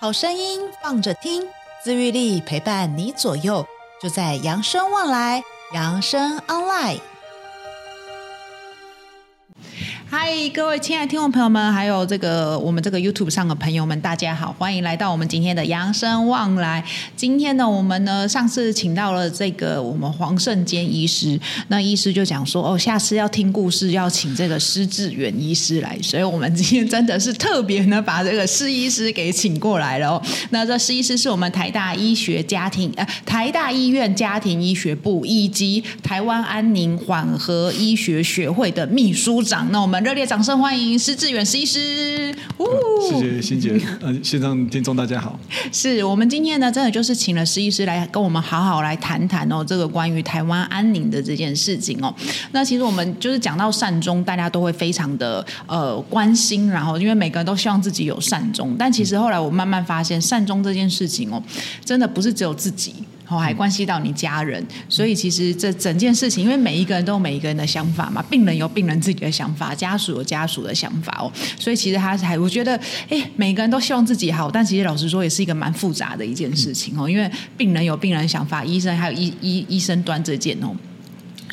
好声音放着听，自愈力陪伴你左右，就在扬生旺来，扬生 online。嗨，各位亲爱的听众朋友们，还有这个我们这个 YouTube 上的朋友们，大家好，欢迎来到我们今天的扬生旺来。今天呢，我们呢上次请到了这个我们黄胜坚医师，那医师就讲说，哦，下次要听故事要请这个施志远医师来，所以我们今天真的是特别呢把这个施医师给请过来了哦。那这施医师是我们台大医学家庭呃台大医院家庭医学部以及台湾安宁缓和医学学会的秘书长。那我们。热烈掌声欢迎施志远施医师！哦、谢谢欣姐，呃，线上听众大家好。是我们今天呢，真的就是请了施医师来跟我们好好来谈谈哦，这个关于台湾安宁的这件事情哦。那其实我们就是讲到善终，大家都会非常的呃关心，然后因为每个人都希望自己有善终，但其实后来我慢慢发现，善终这件事情哦，真的不是只有自己。哦，还关系到你家人，所以其实这整件事情，因为每一个人都有每一个人的想法嘛，病人有病人自己的想法，家属有家属的想法哦，所以其实他还，我觉得，哎，每个人都希望自己好，但其实老实说，也是一个蛮复杂的一件事情哦，因为病人有病人的想法，医生还有医医医生端这件哦。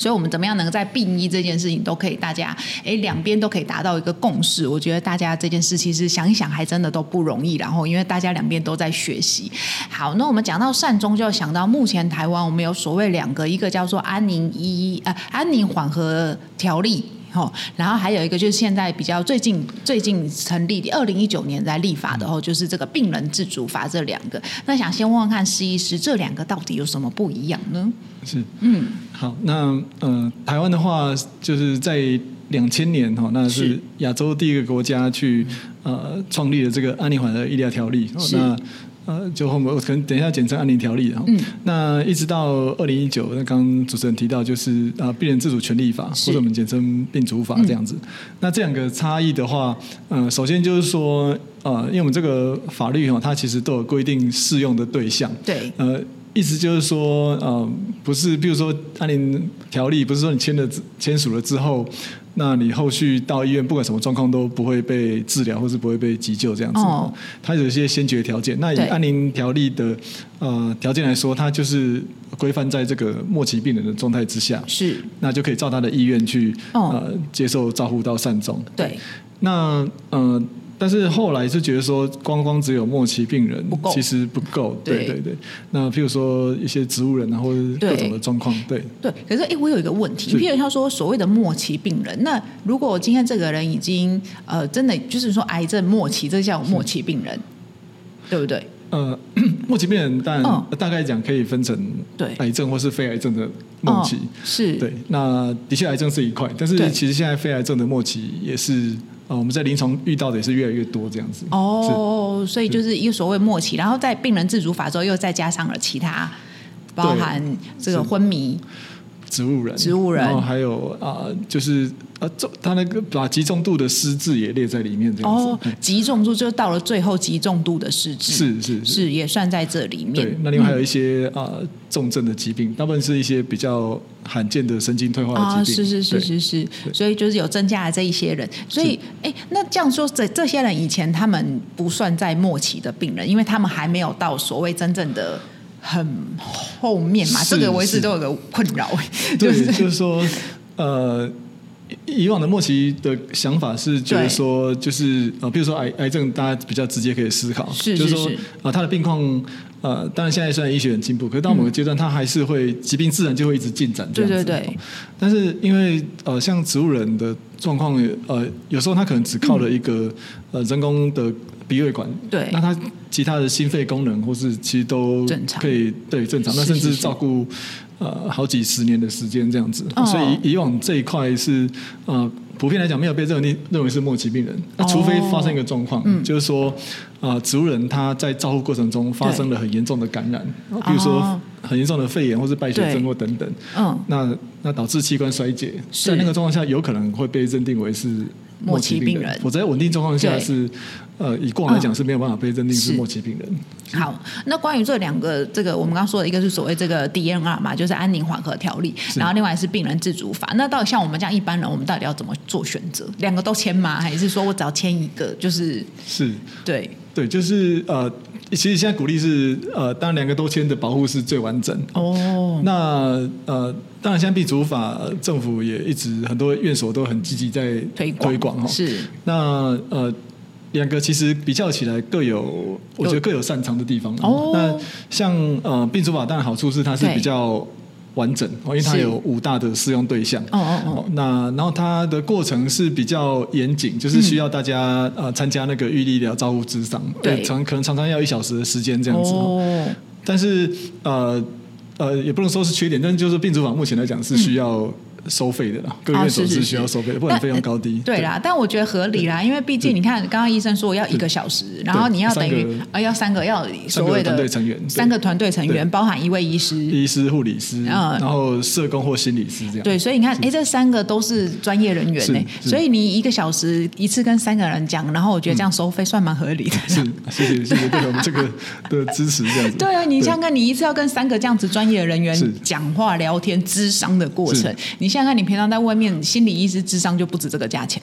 所以，我们怎么样能在病医这件事情都可以，大家哎两边都可以达到一个共识？我觉得大家这件事其实想一想，还真的都不容易。然后，因为大家两边都在学习。好，那我们讲到善终，就要想到目前台湾我们有所谓两个，一个叫做安宁医呃安宁缓和条例。哦，然后还有一个就是现在比较最近最近成立的，二零一九年在立法的哦，就是这个病人自主法这两个。那想先问问看施医师，这两个到底有什么不一样呢？是，嗯，好，那呃，台湾的话就是在两千年哈，那是亚洲第一个国家去呃创立了这个安宁缓和医疗条例。是。那呃，就后面我可能等一下简称安宁条例，嗯，那一直到二零一九，那刚刚主持人提到就是啊、呃，病人自主权利法，或者我们简称病主法这样子。嗯、那这两个差异的话，呃，首先就是说，呃，因为我们这个法律哈，它其实都有规定适用的对象，对，呃，意思就是说，呃，不是，比如说安宁条例，不是说你签了签署了之后。那你后续到医院，不管什么状况都不会被治疗，或是不会被急救这样子。哦，它有一些先决条件。那以安宁条例的呃条件来说，它就是规范在这个末期病人的状态之下，是，那就可以照他的意愿去呃接受照护到善终。对，那呃。但是后来就觉得说，光光只有末期病人其实不够，对对对。那譬如说一些植物人啊，或者各种的状况，对对。可是哎，我有一个问题，譬如他说所谓的末期病人，那如果今天这个人已经呃真的就是说癌症末期，这叫末期病人，对不对？呃，末期病人当然大概讲可以分成对癌症或是非癌症的末期，是对。那的确癌症是一块，但是其实现在非癌症的末期也是。哦，我们在临床遇到的也是越来越多这样子。哦，所以就是一个所谓末期，然后在病人自主法之后又再加上了其他，包含这个昏迷。植物人，植物人，然后还有啊、呃，就是啊，重他那个把极重度的失智也列在里面，这样子。哦，极重度就到了最后极重度的失智，是是是，是也算在这里面。对，那另外还有一些啊、呃、重症的疾病，大部分是一些比较罕见的神经退化的疾病。啊，是是是是是，所以就是有增加了这一些人。所以，哎，那这样说，这这些人以前他们不算在末期的病人，因为他们还没有到所谓真正的。很后面嘛，这个我一直都有个困扰，就是就是说，呃，以往的莫奇的想法是觉得说，就是呃，比如说癌癌症，大家比较直接可以思考，是是是就是说啊、呃，他的病况，呃，当然现在虽然医学很进步，可是到某个阶段，他还是会疾病自然就会一直进展这样子。对对对。但是因为呃，像植物人的状况，呃，有时候他可能只靠了一个、嗯、呃人工的。鼻胃管，对，那他其他的心肺功能或是其实都可以正常，对正常，那甚至照顾呃好几十年的时间这样子，哦、所以以往这一块是呃普遍来讲没有被认定认为是末期病人，那、哦、除非发生一个状况，嗯、就是说啊、呃、植物人他在照护过程中发生了很严重的感染，比如说很严重的肺炎或是败血症或等等，嗯，那那导致器官衰竭，在那个状况下有可能会被认定为是末期病人。我在稳定状况下是。呃，以过往来讲是没有办法被认定是末期病人。嗯、好，那关于这两个，这个我们刚刚说的一个是所谓这个 DNR 嘛，就是安宁缓和条例，然后另外是病人自主法。那到底像我们这样一般人，我们到底要怎么做选择？两个都签吗？还是说我只要签一个？就是是，对对，就是呃，其实现在鼓励是呃，当然两个都签的保护是最完整。哦，那呃，当然现在 B 主法政府也一直很多院所都很积极在推广推广哈。是，那呃。两个其实比较起来各有，我觉得各有擅长的地方。哦，那像呃，病主法当然好处是它是比较完整，因为它有五大的适用对象。哦哦哦。那然后它的过程是比较严谨，就是需要大家呃参加那个预立医疗照护咨商，对，常可能常常要一小时的时间这样子。哦。但是呃呃，也不能说是缺点，但是就是病主法目前来讲是需要。收费的啦，各院所是需要收费，不然费用高低。对啦，但我觉得合理啦，因为毕竟你看，刚刚医生说要一个小时，然后你要等于啊要三个要所谓的团队成员，三个团队成员包含一位医师、医师、护理师，然后社工或心理师这样。对，所以你看，哎，这三个都是专业人员呢，所以你一个小时一次跟三个人讲，然后我觉得这样收费算蛮合理的。是，谢谢谢谢对我们这个 的支持，这样子。对啊，你想想看，你一次要跟三个这样子专业的人员讲话、聊天、咨商的过程，你。现在看你平常在外面心理医师智商就不止这个价钱，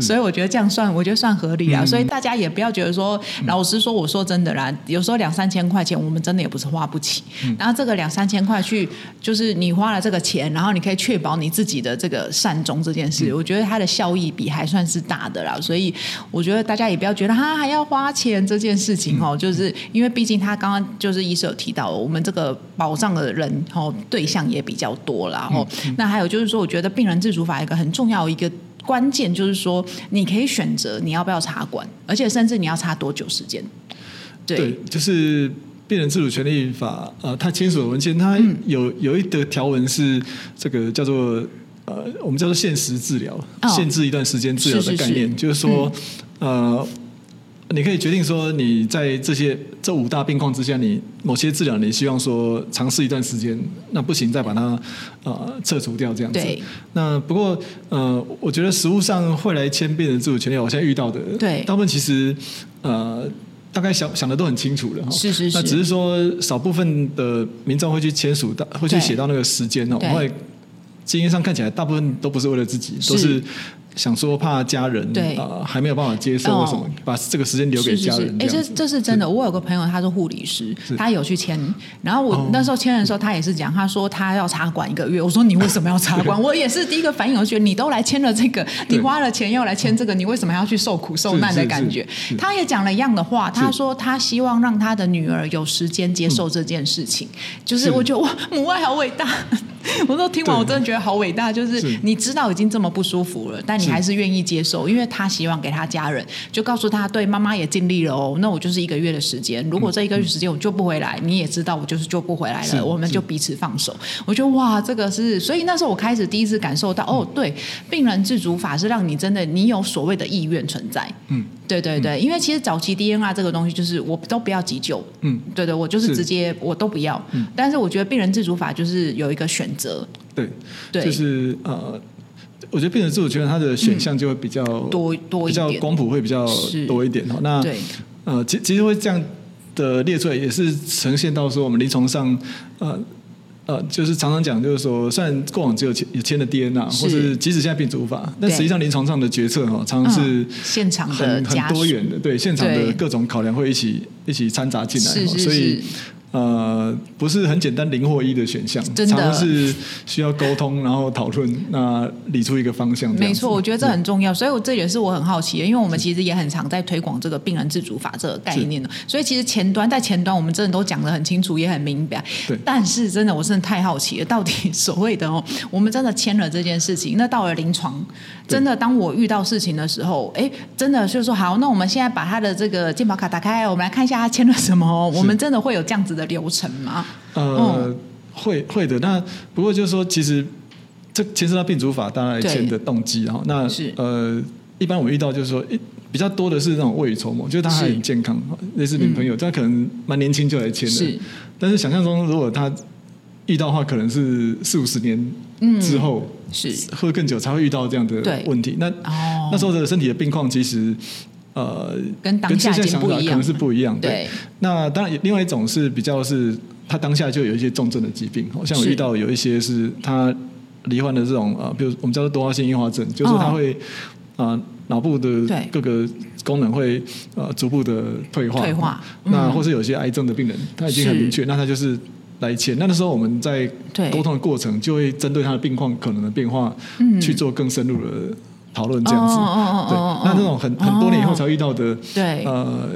所以我觉得这样算，我觉得算合理啊。嗯、所以大家也不要觉得说，老实说，我说真的啦，有时候两三千块钱我们真的也不是花不起。嗯、然后这个两三千块去，就是你花了这个钱，然后你可以确保你自己的这个善终这件事，嗯、我觉得它的效益比还算是大的啦。所以我觉得大家也不要觉得哈还要花钱这件事情哦，嗯、就是因为毕竟他刚刚就是医生有提到，我们这个保障的人哦对象也比较多啦。然后、嗯嗯、那还有就是说，我觉得病人自主法一个很重要一个关键就是说，你可以选择你要不要插管，而且甚至你要插多久时间。对，对就是病人自主权利法，呃，他签署的文件，它有有一个条文是这个叫做呃，我们叫做限时治疗，哦、限制一段时间治疗的概念，是是是就是说，嗯、呃。你可以决定说，你在这些这五大病况之下，你某些治疗你希望说尝试一段时间，那不行再把它呃撤除掉这样子。那不过呃，我觉得实物上会来签病人自主权利，我现在遇到的，对，大部分其实呃大概想想的都很清楚了。是是是。那只是说少部分的民众会去签署到，会去写到那个时间哦。对。因为经验上看起来，大部分都不是为了自己，都是。想说怕家人对啊还没有办法接受，为什么把这个时间留给家人？哎，这这是真的。我有个朋友，他是护理师，他有去签。然后我那时候签的时候，他也是讲，他说他要插管一个月。我说你为什么要插管？我也是第一个反应，我觉得你都来签了这个，你花了钱要来签这个，你为什么要去受苦受难的感觉？他也讲了一样的话，他说他希望让他的女儿有时间接受这件事情。就是我觉得哇，母爱好伟大。我说听完我真的觉得好伟大，就是你知道已经这么不舒服了，但你还是愿意接受，因为他希望给他家人，就告诉他，对，妈妈也尽力了哦，那我就是一个月的时间，如果这一个月时间我救不回来，你也知道我就是救不回来了，我们就彼此放手。我觉得哇，这个是，所以那时候我开始第一次感受到，哦，对，病人自主法是让你真的你有所谓的意愿存在，嗯，对对对，因为其实早期 DNR 这个东西就是我都不要急救，嗯，对对，我就是直接我都不要，嗯。但是我觉得病人自主法就是有一个选择，对，对，就是呃。我觉得病人自主权，它的选项就会比较多多一点，比较光谱会比较多一点。那呃，其其实会这样的列出来，也是呈现到说我们临床上呃呃，就是常常讲，就是说，虽然过往只有签签的 DNA，或是即使现在病主法，但实际上临床上的决策哈，常常是现场很很多元的，对现场的各种考量会一起一起掺杂进来，所以。呃，不是很简单零或一的选项，真的是需要沟通，然后讨论，那理出一个方向。没错，我觉得这很重要，所以我这也是我很好奇的，因为我们其实也很常在推广这个病人自主法这个概念的，所以其实前端在前端我们真的都讲得很清楚，也很明白。对。但是真的，我真的太好奇了，到底所谓的哦，我们真的签了这件事情，那到了临床，真的当我遇到事情的时候，哎，真的就是说好，那我们现在把他的这个健保卡打开，我们来看一下他签了什么。我们真的会有这样子的。的流程吗？呃，会会的。那不过就是说，其实这牵涉到病主法，大家来签的动机。然后那是呃，一般我们遇到就是说，比较多的是那种未雨绸缪，就是他还很健康，类似女朋友，他可能蛮年轻就来签的。但是想象中，如果他遇到的话，可能是四五十年之后，嗯、是会更久才会遇到这样的问题。那、哦、那时候的身体的病况，其实呃，跟当下已经不一样，可能是不一样。对，对那当然，另外一种是比较是他当下就有一些重症的疾病，好像我遇到有一些是他罹患的这种呃，比如我们叫做多发性硬化症，就是他会啊。呃脑部的各个功能会呃逐步的退化，退化。那或是有些癌症的病人，他已经很明确，那他就是来签。那那时候我们在沟通的过程，就会针对他的病况可能的变化，去做更深入的讨论，这样子。对，那那种很很多年以后才遇到的，对，呃，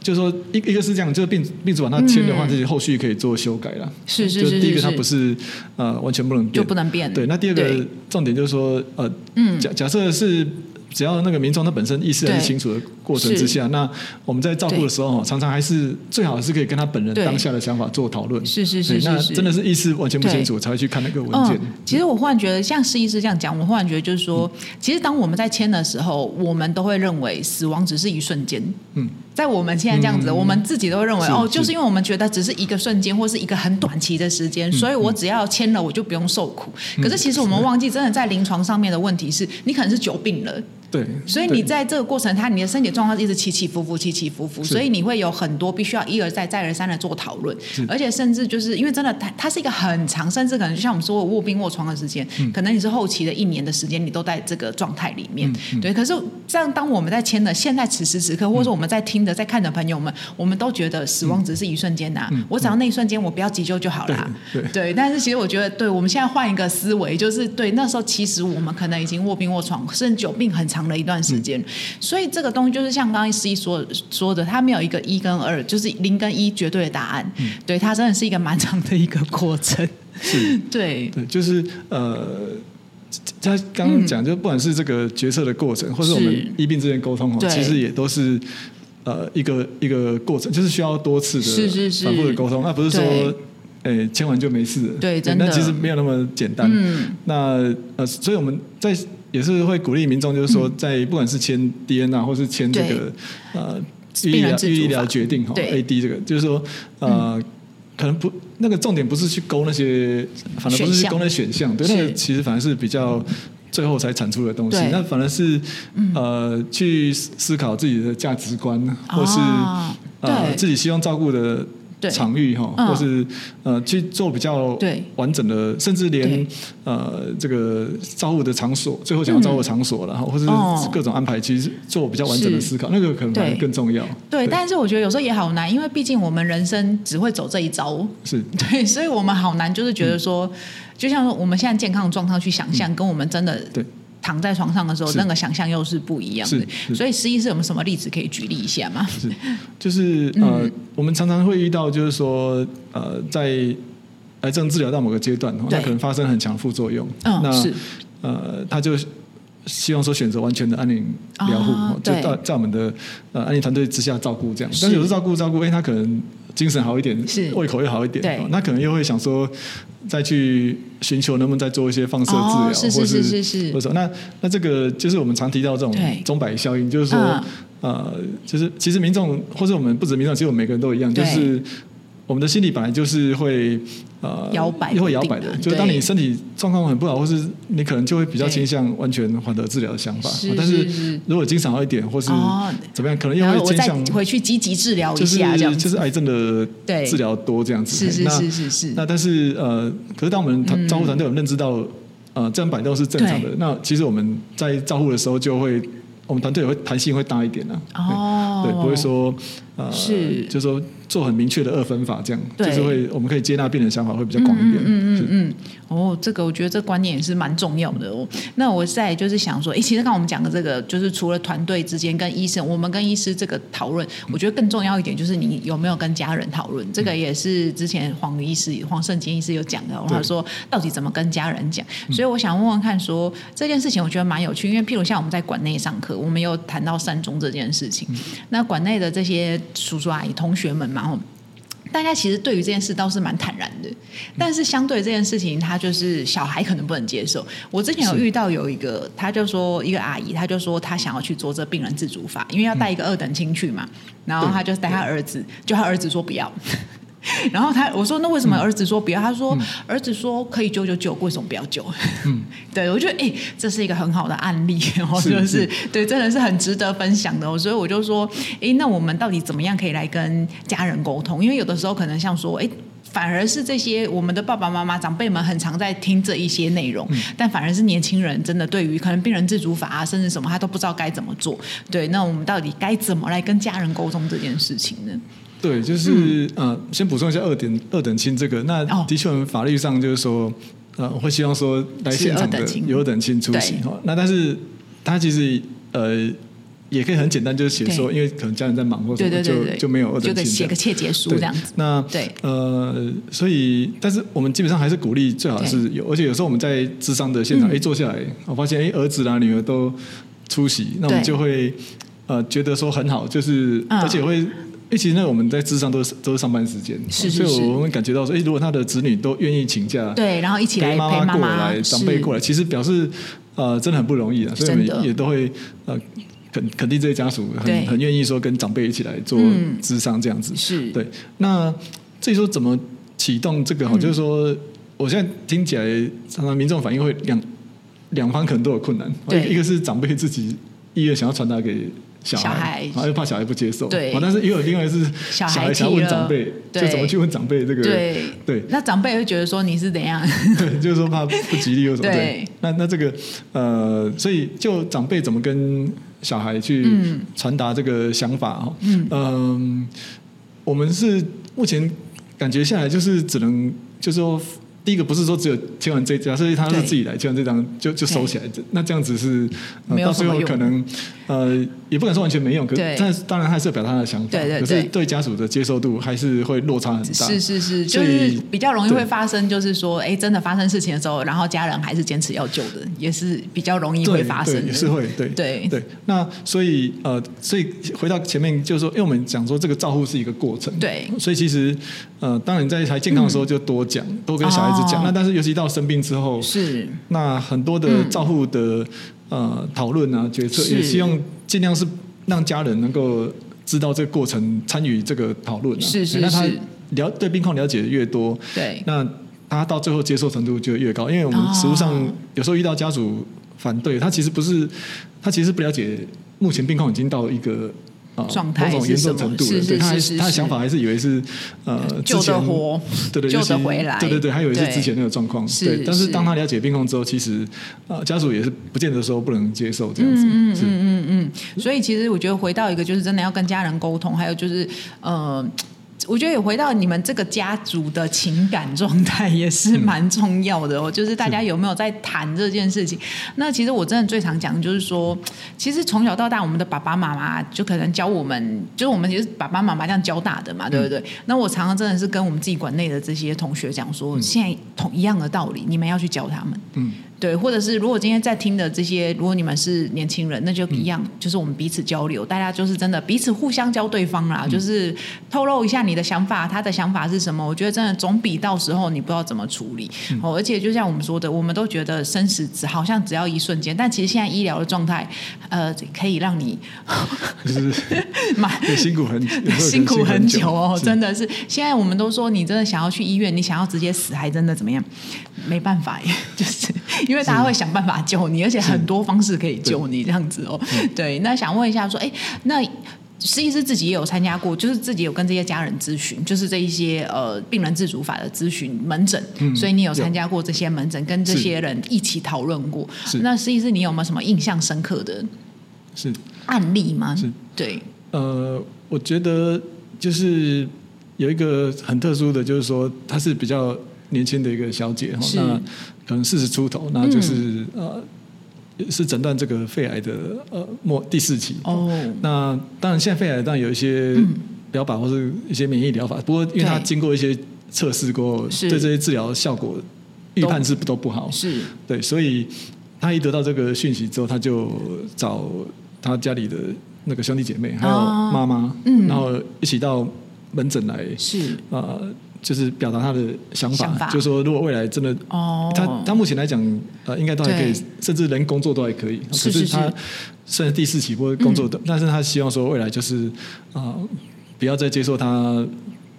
就是说一一个是这样，就是病病主把它签的话，这些后续可以做修改了。是是是。就第一个，它不是呃完全不能变，就不能变。对，那第二个重点就是说，呃，嗯假假设是。只要那个民众他本身意识还是清楚的过程之下，那我们在照顾的时候，常常还是最好是可以跟他本人当下的想法做讨论。是是是，是，那真的是意识完全不清楚才会去看那个文件。嗯。其实我忽然觉得，像施医师这样讲，我忽然觉得就是说，其实当我们在签的时候，我们都会认为死亡只是一瞬间。嗯。在我们现在这样子，嗯、我们自己都会认为哦，就是因为我们觉得只是一个瞬间，或是一个很短期的时间，所以我只要签了，我就不用受苦。嗯、可是其实我们忘记，真的在临床上面的问题是，你可能是久病了。对。所以你在这个过程，它你的身体状况一直起起伏伏，起起伏伏，所以你会有很多必须要一而再、再而三的做讨论，而且甚至就是因为真的它它是一个很长，甚至可能就像我们说卧病卧床的时间，嗯、可能你是后期的一年的时间，你都在这个状态里面。嗯、对。可是这样，当我们在签的现在此时此刻，或者说我们在听的、在看的朋友。们我们都觉得死亡只是一瞬间呐、啊，嗯嗯、我只要那一瞬间我不要急救就好了。对，对，对，但是其实我觉得，对，我们现在换一个思维，就是对那时候其实我们可能已经卧病卧床，甚至久病很长的一段时间。嗯、所以这个东西就是像刚刚十一说说的，它没有一个一跟二，就是零跟一绝对的答案。嗯、对，它真的是一个蛮长的一个过程。是，对，对，就是呃，他刚刚讲，就不管是这个决策的过程，嗯、或是我们医病之间沟通，其实也都是。呃，一个一个过程，就是需要多次的反复的沟通，那不是说，哎，签完就没事了。对，真的。那其实没有那么简单。嗯。那呃，所以我们在也是会鼓励民众，就是说，在不管是签 DNA，或是签这个呃预医疗预医疗决定哈，AD 这个，就是说呃，可能不那个重点不是去勾那些，反而不是去勾那选项，对，那个其实反而是比较。最后才产出的东西，那反而是呃去思考自己的价值观，或是呃自己希望照顾的场域哈，或是呃去做比较完整的，甚至连呃这个照顾的场所，最后讲到照顾场所了哈，或是各种安排，其实做比较完整的思考，那个可能更重要。对，但是我觉得有时候也好难，因为毕竟我们人生只会走这一招，是。对，所以我们好难，就是觉得说。就像说我们现在健康的状况去想象，跟我们真的躺在床上的时候，那个想象又是不一样的。所以，实际是有没有什么例子可以举例一下吗？是，就是呃，我们常常会遇到，就是说呃，在癌症治疗到某个阶段，它可能发生很强副作用。嗯，那是呃，他就希望说选择完全的安宁疗护，就在在我们的呃安宁团队之下照顾这样。但是有时候照顾照顾，哎，他可能精神好一点，是。胃口又好一点，那可能又会想说。再去寻求能不能再做一些放射治疗，或是是是，或者说那那这个就是我们常提到这种钟摆效应，就是说呃，就是其实民众或者我们不止民众，其实我们每个人都一样，就是。我们的心理本来就是会呃摇摆，又会摇摆的。就是当你身体状况很不好，或是你可能就会比较倾向完全缓和治疗的想法。但是如果经常好一点，或是怎么样，可能又会倾向回去积极治疗一下，这样就是癌症的治疗多这样子。是是是是是。那但是呃，可是当我们照顾团队有认知到呃这样摆动是正常的，那其实我们在照顾的时候就会，我们团队也会弹性会大一点呢。哦，对，不会说呃，是，就是说。做很明确的二分法，这样对就是会，我们可以接纳病人想法会比较广一点。嗯嗯嗯嗯。哦，这个我觉得这观念也是蛮重要的哦。那我在就是想说，哎，其实刚刚我们讲的这个，就是除了团队之间跟医生，我们跟医师这个讨论，我觉得更重要一点就是你有没有跟家人讨论。嗯、这个也是之前黄医师、黄圣杰医师有讲的，他说到底怎么跟家人讲。所以我想问问看说，说这件事情我觉得蛮有趣，因为譬如像我们在馆内上课，我们有谈到善终这件事情。嗯、那馆内的这些叔叔阿姨、同学们嘛。然后大家其实对于这件事倒是蛮坦然的，但是相对这件事情，他就是小孩可能不能接受。我之前有遇到有一个，他就说一个阿姨，他就说他想要去做这病人自主法，因为要带一个二等亲去嘛，然后他就带他儿子，就他儿子说不要。然后他我说那为什么儿子说不要？他说儿子说可以救就救，为什么不要救？嗯，对我觉得哎，这是一个很好的案例 哦，就是对，真的是很值得分享的哦。所以我就说，哎，那我们到底怎么样可以来跟家人沟通？因为有的时候可能像说，哎。反而是这些我们的爸爸妈妈长辈们很常在听这一些内容，嗯、但反而是年轻人真的对于可能病人自主法啊，甚至什么他都不知道该怎么做。对，那我们到底该怎么来跟家人沟通这件事情呢？对，就是、嗯、呃，先补充一下二点二等亲这个，那的确我们法律上就是说，呃，会希望说来现场的有二等亲出席哈。那但是他其实呃。也可以很简单，就是写说，因为可能家人在忙或者什么，就就没有二等亲，就写个切结书这样子。那对呃，所以但是我们基本上还是鼓励最好是有，而且有时候我们在智商的现场，哎，坐下来，我发现哎，儿子啦、女儿都出席，那我们就会呃觉得说很好，就是而且会，哎，其实那我们在智商都是都是上班时间，所以我们感觉到说，哎，如果他的子女都愿意请假，对，然后一起来陪妈妈过来，长辈过来，其实表示呃真的很不容易啊，所以我们也都会呃。肯肯定这些家属很很愿意说跟长辈一起来做智商这样子，是对。那至于说怎么启动这个哈，就是说我现在听起来，常常民众反应会两两方可能都有困难。对，一个是长辈自己意愿想要传达给小孩，然后又怕小孩不接受。对，但是也有另外是小孩想要问长辈，就怎么去问长辈这个？对对。那长辈会觉得说你是怎样？对，就是说怕不吉利又什么？对。那那这个呃，所以就长辈怎么跟？小孩去传达这个想法哈，嗯，嗯，我们是目前感觉下来就是只能就是说。第一个不是说只有签完这张，所以他是自己来签完这张就就收起来，那这样子是到最后可能呃也不敢说完全没用，可是但当然还是要表达他的想法，可是对。家属的接受度还是会落差很大。是是是，就是比较容易会发生，就是说哎真的发生事情的时候，然后家人还是坚持要救的，也是比较容易会发生，也是会对对。对。那所以呃，所以回到前面就是说，因为我们讲说这个照护是一个过程，对，所以其实呃，当你在还健康的时候就多讲，多跟小孩子。讲那，但是尤其到生病之后，是。那很多的照护的、嗯、呃讨论啊决策，也希望尽量是让家人能够知道这个过程，参与这个讨论、啊。是是是，那他了对病况了解的越多，对，那他到最后接受程度就越高。因为我们实务上有时候遇到家属反对，他其实不是他其实不了解目前病况已经到一个。状态严重程度，对，他他的想法还是以为是呃救得活，对对，救得回来，对对对，他以为是之前那个状况，对。但是当他了解病况之后，其实呃家属也是不见得说不能接受这样子，嗯嗯嗯嗯。所以其实我觉得回到一个就是真的要跟家人沟通，还有就是呃。我觉得也回到你们这个家族的情感状态也是蛮重要的哦，就是大家有没有在谈这件事情？那其实我真的最常讲的就是说，其实从小到大，我们的爸爸妈妈就可能教我们，就是我们也是爸爸妈妈这样教大的嘛，对不对？那我常常真的是跟我们自己馆内的这些同学讲说，现在同一样的道理，你们要去教他们。嗯。对，或者是如果今天在听的这些，如果你们是年轻人，那就一样，嗯、就是我们彼此交流，大家就是真的彼此互相教对方啦，嗯、就是透露一下你的想法，他的想法是什么？我觉得真的总比到时候你不知道怎么处理。嗯、哦，而且就像我们说的，我们都觉得生死只好像只要一瞬间，但其实现在医疗的状态，呃，可以让你 就是 蛮辛苦很 辛苦很久哦，真的是。现在我们都说，你真的想要去医院，你想要直接死，还真的怎么样？没办法耶，就是。因为大家会想办法救你，而且很多方式可以救你这样子哦。对，那想问一下，说，哎，那施医师自己也有参加过，就是自己有跟这些家人咨询，就是这一些呃病人自主法的咨询门诊，所以你有参加过这些门诊，跟这些人一起讨论过。那施医师，你有没有什么印象深刻的是。案例吗？是，对，呃，我觉得就是有一个很特殊的，就是说他是比较年轻的一个小姐哈，那。可能四十出头，那就是、嗯、呃，是诊断这个肺癌的呃末第四期。哦，那当然现在肺癌当然有一些疗法或是一些免疫疗法，不过因为他经过一些测试过后，对这些治疗效果预判是都不好。是，对，所以他一得到这个讯息之后，他就找他家里的那个兄弟姐妹还有妈妈，嗯，然后一起到门诊来。是啊。呃就是表达他的想法，想法。就是说，如果未来真的，哦，他他目前来讲，呃，应该都还可以，甚至连工作都还可以。是是是，可是。他虽然第四期不会工作的，嗯、但是他希望说未来就是啊、呃，不要再接受他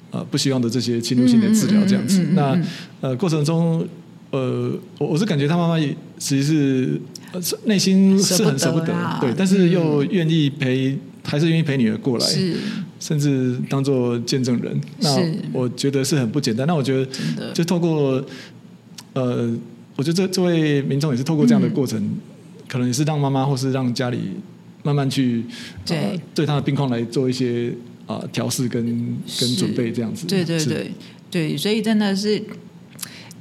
呃不希望的这些侵入性的治疗这样子。那呃过程中，呃我我是感觉他妈妈也其实是内心是很舍不得，对，但是又愿意陪，嗯、还是愿意陪女儿过来，是甚至当做见证人。那我觉得是很不简单。那我觉得就透过呃，我觉得这这位民众也是透过这样的过程，嗯、可能也是让妈妈或是让家里。慢慢去对、呃、对他的病况来做一些啊调试跟跟准备这样子，对对对对，所以真的是。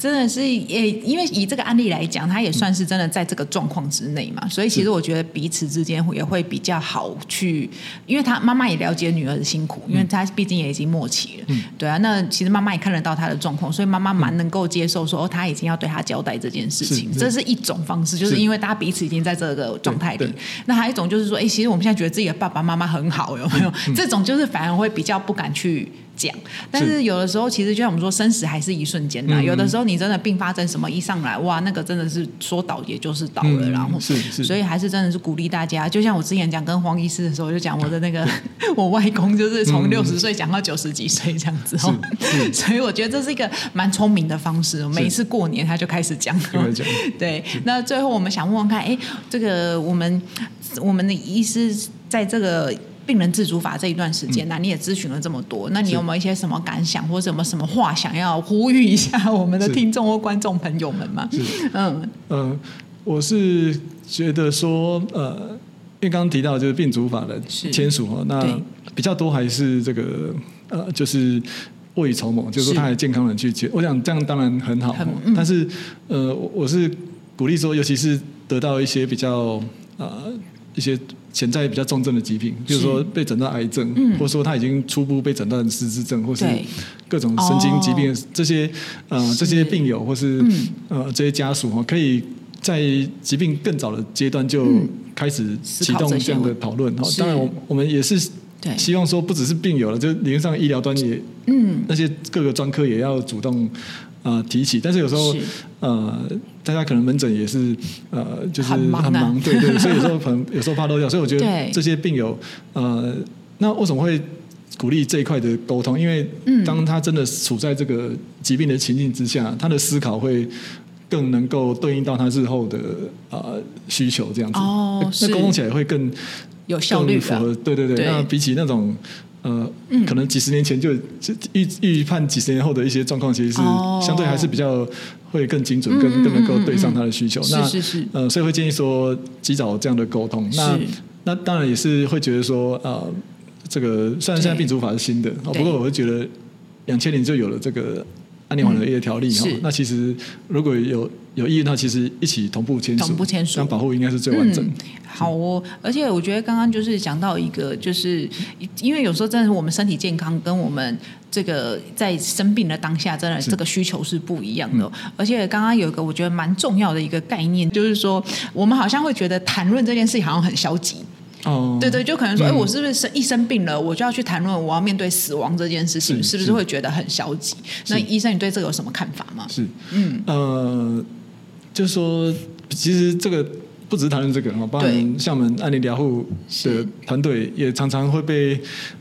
真的是，也，因为以这个案例来讲，他也算是真的在这个状况之内嘛，所以其实我觉得彼此之间也会比较好去，因为他妈妈也了解女儿的辛苦，因为他毕竟也已经末期了，嗯、对啊，那其实妈妈也看得到他的状况，所以妈妈蛮能够接受说，哦，他已经要对他交代这件事情，是这是一种方式，就是因为大家彼此已经在这个状态里。那还有一种就是说，哎，其实我们现在觉得自己的爸爸妈妈很好，有没有？嗯、这种就是反而会比较不敢去。讲，但是有的时候其实就像我们说，生死还是一瞬间呐。有的时候你真的并发症什么一上来，哇，那个真的是说倒也就是倒了。然后是是，所以还是真的是鼓励大家。就像我之前讲跟黄医师的时候，就讲我的那个 我外公，就是从六十岁讲到九十几岁这样子哦。所以我觉得这是一个蛮聪明的方式。每一次过年他就开始讲。对，那最后我们想问问看，哎，这个我们我们的医师在这个。病人自主法这一段时间，那、嗯、你也咨询了这么多，那你有没有一些什么感想，或者什么什么话想要呼吁一下我们的听众或观众朋友们吗？嗯。呃，我是觉得说，呃，因为刚刚提到就是病主法的签署哈，那比较多还是这个呃，就是未雨绸缪，就是说他还健康的去接，我想这样当然很好，很嗯、但是呃，我是鼓励说，尤其是得到一些比较呃一些。潜在比较重症的疾病，比如说被诊断癌症，嗯、或者说他已经初步被诊断失智症，或是各种神经疾病，这些呃这些病友或是、嗯、呃这些家属哈，可以在疾病更早的阶段就开始启动这样的讨论哈。当然，我我们也是希望说，不只是病友了，就理论上医疗端也，嗯，那些各个专科也要主动。呃，提起，但是有时候，呃，大家可能门诊也是，呃，就是很忙，很忙，对对，所以有时候可能有时候怕漏掉，所以我觉得这些病友，呃，那为什么会鼓励这一块的沟通？因为当他真的处在这个疾病的情境之下，他的思考会更能够对应到他日后的呃需求，这样子，哦，那沟通起来会更有效率，符合，对对对，对。那比起那种。呃，可能几十年前就预预判几十年后的一些状况，其实是相对还是比较会更精准，更更能够对上他的需求。那是是是。呃，所以会建议说及早这样的沟通。那那当然也是会觉得说，呃，这个虽然现在病毒法是新的，不过我会觉得两千年就有了这个。安宁缓和药条例哈，那其实如果有有意愿，那其实一起同步签署，同步签署，这样保护应该是最完整。嗯、好哦，而且我觉得刚刚就是讲到一个，就是因为有时候真的是我们身体健康跟我们这个在生病的当下，真的这个需求是不一样的。嗯、而且刚刚有一个我觉得蛮重要的一个概念，就是说我们好像会觉得谈论这件事情好像很消极。哦，对对，就可能说，哎，我是不是生一生病了，我就要去谈论我要面对死亡这件事情，是不是会觉得很消极？那医生，你对这个有什么看法吗？是，嗯，呃，就是说，其实这个。不只是谈论这个哈，包含像我们安宁疗护的团队也常常会被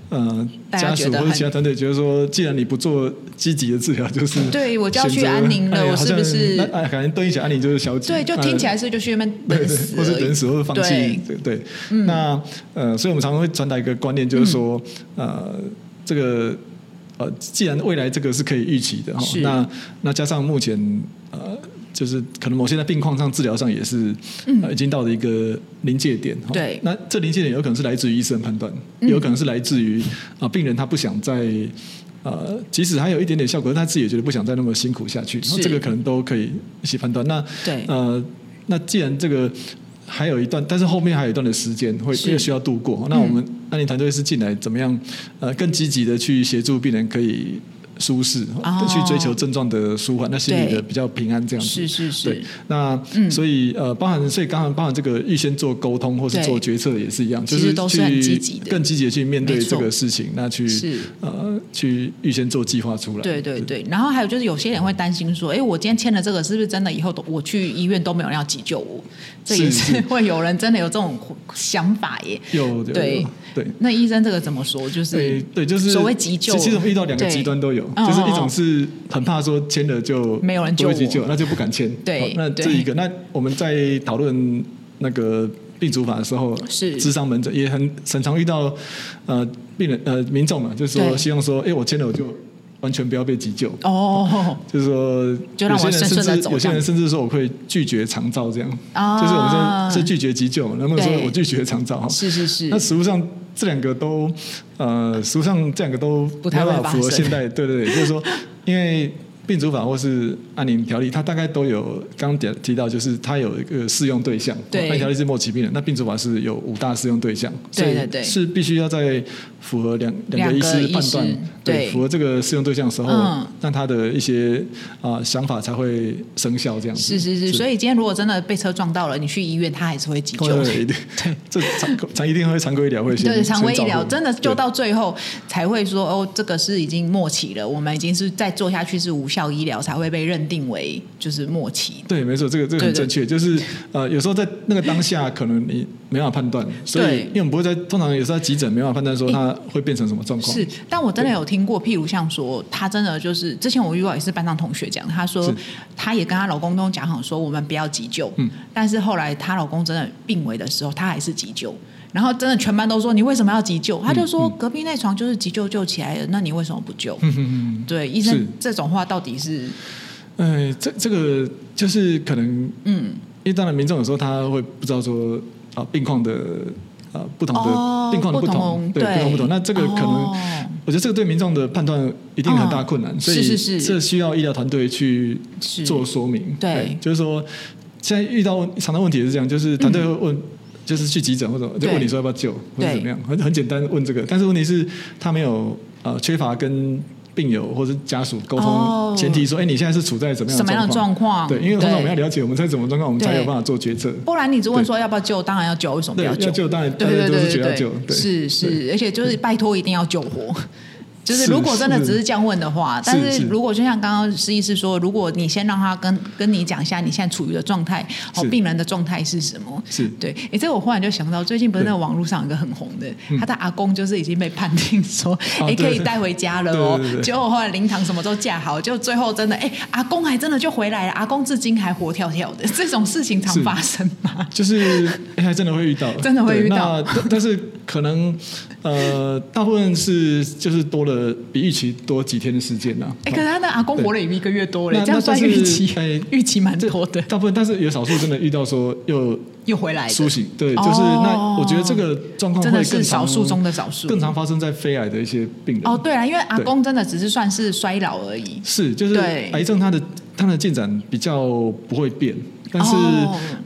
呃家属或者其他团队觉得说，既然你不做积极的治疗，就是对我就要去安宁了，我是不是？哎，可能对一下安宁就是消极，对，就听起来是就去那边等死，或是等死，或是放弃，对对。那呃，所以我们常常会传达一个观念，就是说呃，这个呃，既然未来这个是可以预期的哈，那那加上目前呃。就是可能某些在病况上、治疗上也是，呃，已经到了一个临界点。对，那这临界点有可能是来自于医生判断，有可能是来自于啊病人他不想再呃，即使还有一点点效果，他自己也觉得不想再那么辛苦下去。然后这个可能都可以一起判断。那对，呃，那既然这个还有一段，但是后面还有一段的时间会越需要度过。那我们安宁团队是进来怎么样？呃，更积极的去协助病人可以。舒适，哦、去追求症状的舒缓，那心里的比较平安这样子。是是是。对，那、嗯、所以呃，包含所以刚刚包含这个预先做沟通或是做决策也是一样，就是去更积极的去面对这个事情，那去是呃去预先做计划出来。对对对。然后还有就是有些人会担心说，哎，我今天签了这个，是不是真的以后都我去医院都没有人要急救我？这也是 会有人真的有这种想法耶。有对对。那医生这个怎么说？就是对，就是所谓急救，其实我们遇到两个极端都有，就是一种是很怕说签了就没有人救，那就不敢签。对，那这一个，那我们在讨论那个病主法的时候，是智商门诊也很很常遇到呃病人呃民众嘛，就是说希望说，哎，我签了我就。完全不要被急救哦，就是说，就让我顺顺的走。有些人甚至说我会拒绝长照这样，就是我们说是拒绝急救，能不能说我拒绝长照？是是是。那实物上这两个都呃，实物上这两个都不太符合现代，对对对，就是说因为。病主法或是安宁条例，它大概都有刚点提到，就是它有一个适用对象。对，安宁条例是末期病人，那病主法是有五大适用对象。对对对，是必须要在符合两两个医师判断，对，符合这个适用对象的时候，让他的一些啊想法才会生效这样子。是是是，所以今天如果真的被车撞到了，你去医院，他还是会急救。对对，这常常一定会常规医疗会先 对常规医疗真的就到最后才会说哦，这个是已经末期了，我们已经是再做下去是无效医疗才会被认定为就是末期。对，没错，这个这个很正确。就是呃，有时候在那个当下，可能你没办法判断，所以因为我们不会在通常有时候在急诊没办法判断说他会变成什么状况。是，但我真的有听过，譬如像说他真的就是之前我遇到也是班上同学讲，他说她也跟她老公都讲好说我们不要急救，嗯，但是后来她老公真的病危的时候，她还是急救。然后真的全班都说你为什么要急救？他就说隔壁那床就是急救救起来的，那你为什么不救？对，医生这种话到底是？呃，这这个就是可能，嗯，因为当然民众有时候他会不知道说啊病况的啊不同的病况的不同，对不同不同，那这个可能我觉得这个对民众的判断一定很大困难，所以是是是，这需要医疗团队去做说明。对，就是说现在遇到常的问题也是这样，就是团队会问。就是去急诊或者就问你说要不要救或者怎么样，很很简单问这个，但是问题是他没有呃缺乏跟病友或者家属沟通前提说，哎，你现在是处在怎么样什么样的状况？对，因为通常我们要了解我们在什么状况，我们才有办法做决策。不然你只问说要不要救，当然要救，为什么不要救？要救当然对对对对对，是是，而且就是拜托一定要救活。就是如果真的只是这样问的话，是是但是如果就像刚刚施医师说，如果你先让他跟跟你讲一下你现在处于的状态，哦，病人的状态是什么？是对。哎，这个我忽然就想到，最近不是那个网络上有一个很红的，他的阿公就是已经被判定说，哎，可以带回家了哦。结果后来灵堂什么都架好，就最后真的，哎，阿公还真的就回来了，阿公至今还活跳跳的。这种事情常发生吗？就是还真的会遇到，真的会遇到。但是可能呃，大部分是就是多了。呃，比预期多几天的时间呢？哎，可是他的阿公活了一个月多了，这样算预期？哎，预期蛮多的。大部分，但是有少数真的遇到说又又回来苏醒，对，就是那我觉得这个状况真的是少数中的少数，更常发生在肺癌的一些病人。哦，对啊，因为阿公真的只是算是衰老而已，是就是癌症它的它的进展比较不会变。但是，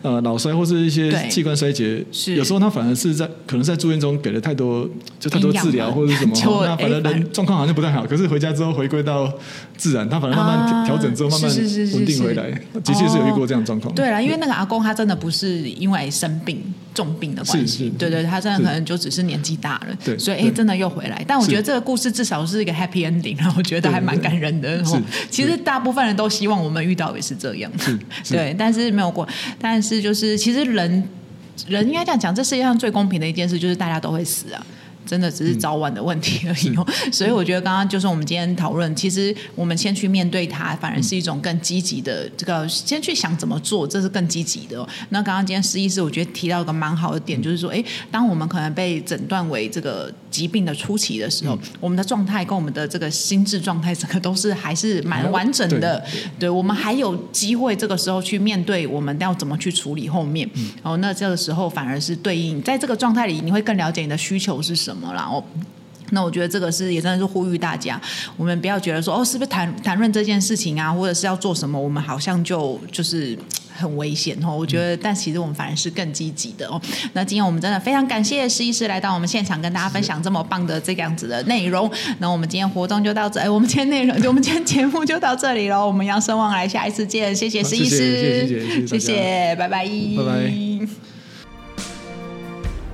呃，脑衰或是一些器官衰竭，有时候他反而是在可能在住院中给了太多，就太多治疗或者是什么，那反而人状况好像不太好。可是回家之后回归到自然，他反而慢慢调整之后慢慢稳定回来。的确是有遇过这样状况。对啦，因为那个阿公他真的不是因为生病重病的关系，对对，他真的可能就只是年纪大了，对，所以哎，真的又回来。但我觉得这个故事至少是一个 happy ending，然后我觉得还蛮感人的。其实大部分人都希望我们遇到也是这样，对，但是。没有过，但是就是其实人人应该这样讲，这世界上最公平的一件事就是大家都会死啊。真的只是早晚的问题而已哦，嗯、所以我觉得刚刚就是我们今天讨论，其实我们先去面对它，反而是一种更积极的这个，先去想怎么做，这是更积极的。那刚刚今天施医师，我觉得提到一个蛮好的点，就是说，哎，当我们可能被诊断为这个疾病的初期的时候，嗯、我们的状态跟我们的这个心智状态，整个都是还是蛮完整的。对，对，我们还有机会这个时候去面对，我们要怎么去处理后面。嗯、哦，那这个时候反而是对应在这个状态里，你会更了解你的需求是什么。然后，那我觉得这个是也真的是呼吁大家，我们不要觉得说哦，是不是谈谈论这件事情啊，或者是要做什么，我们好像就就是很危险哦。我觉得，但其实我们反而是更积极的哦。那今天我们真的非常感谢施医师来到我们现场，跟大家分享这么棒的这个样子的内容。那我们今天活动就到这，哎，我们今天内容，我们今天节目就到这里喽。我们扬生望来，下一次见，谢谢施医师，谢谢，谢谢，谢谢，拜拜，拜拜。